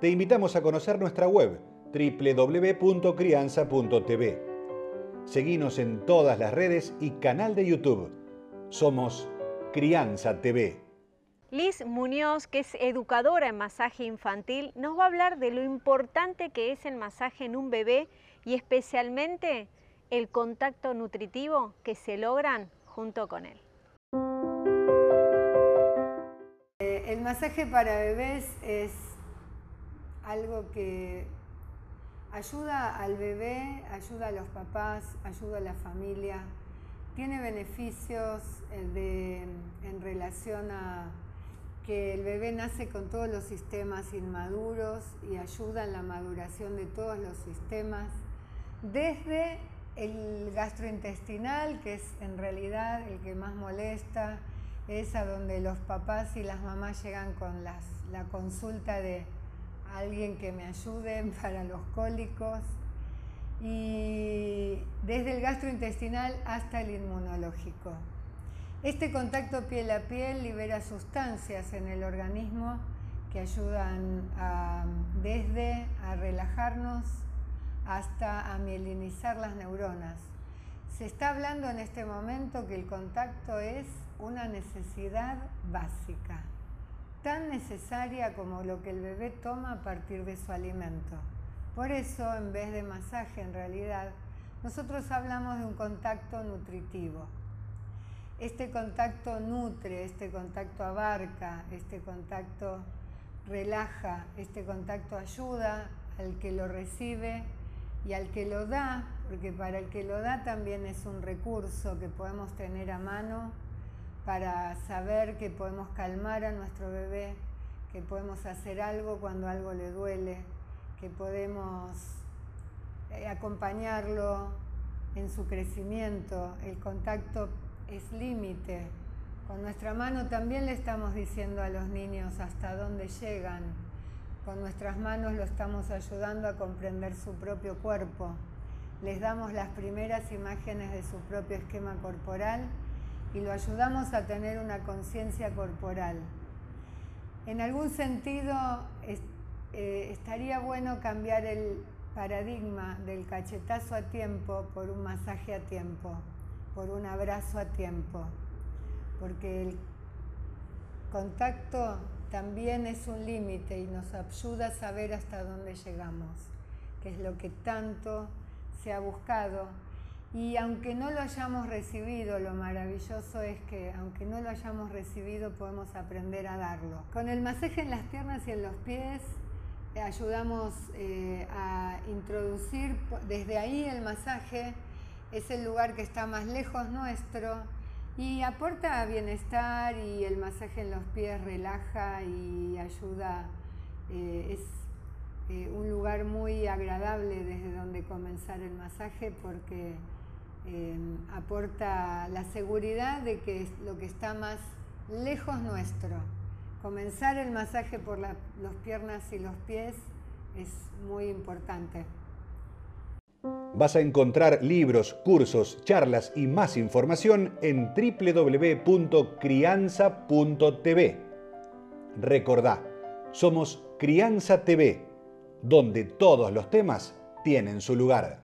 te invitamos a conocer nuestra web www.crianza.tv. Seguimos en todas las redes y canal de YouTube. Somos Crianza TV. Liz Muñoz, que es educadora en masaje infantil, nos va a hablar de lo importante que es el masaje en un bebé y especialmente el contacto nutritivo que se logran junto con él. Eh, el masaje para bebés es algo que ayuda al bebé, ayuda a los papás, ayuda a la familia, tiene beneficios eh, en relación a que el bebé nace con todos los sistemas inmaduros y ayuda en la maduración de todos los sistemas, desde el gastrointestinal, que es en realidad el que más molesta, es a donde los papás y las mamás llegan con la consulta de alguien que me ayude para los cólicos y desde el gastrointestinal hasta el inmunológico. Este contacto piel a piel libera sustancias en el organismo que ayudan desde a relajarnos hasta a mielinizar las neuronas. Se está hablando en este momento que el contacto es una necesidad básica tan necesaria como lo que el bebé toma a partir de su alimento. Por eso, en vez de masaje, en realidad, nosotros hablamos de un contacto nutritivo. Este contacto nutre, este contacto abarca, este contacto relaja, este contacto ayuda al que lo recibe y al que lo da, porque para el que lo da también es un recurso que podemos tener a mano para saber que podemos calmar a nuestro bebé, que podemos hacer algo cuando algo le duele, que podemos eh, acompañarlo en su crecimiento. El contacto es límite. Con nuestra mano también le estamos diciendo a los niños hasta dónde llegan. Con nuestras manos lo estamos ayudando a comprender su propio cuerpo. Les damos las primeras imágenes de su propio esquema corporal y lo ayudamos a tener una conciencia corporal. En algún sentido, eh, estaría bueno cambiar el paradigma del cachetazo a tiempo por un masaje a tiempo, por un abrazo a tiempo, porque el contacto también es un límite y nos ayuda a saber hasta dónde llegamos, que es lo que tanto se ha buscado y aunque no lo hayamos recibido, lo maravilloso es que aunque no lo hayamos recibido, podemos aprender a darlo. Con el masaje en las piernas y en los pies, eh, ayudamos eh, a introducir, desde ahí el masaje es el lugar que está más lejos nuestro y aporta bienestar y el masaje en los pies relaja y ayuda, eh, es un lugar muy agradable desde donde comenzar el masaje porque Aporta la seguridad de que es lo que está más lejos nuestro. Comenzar el masaje por las piernas y los pies es muy importante. Vas a encontrar libros, cursos, charlas y más información en www.crianza.tv. Recordá, somos Crianza TV, donde todos los temas tienen su lugar.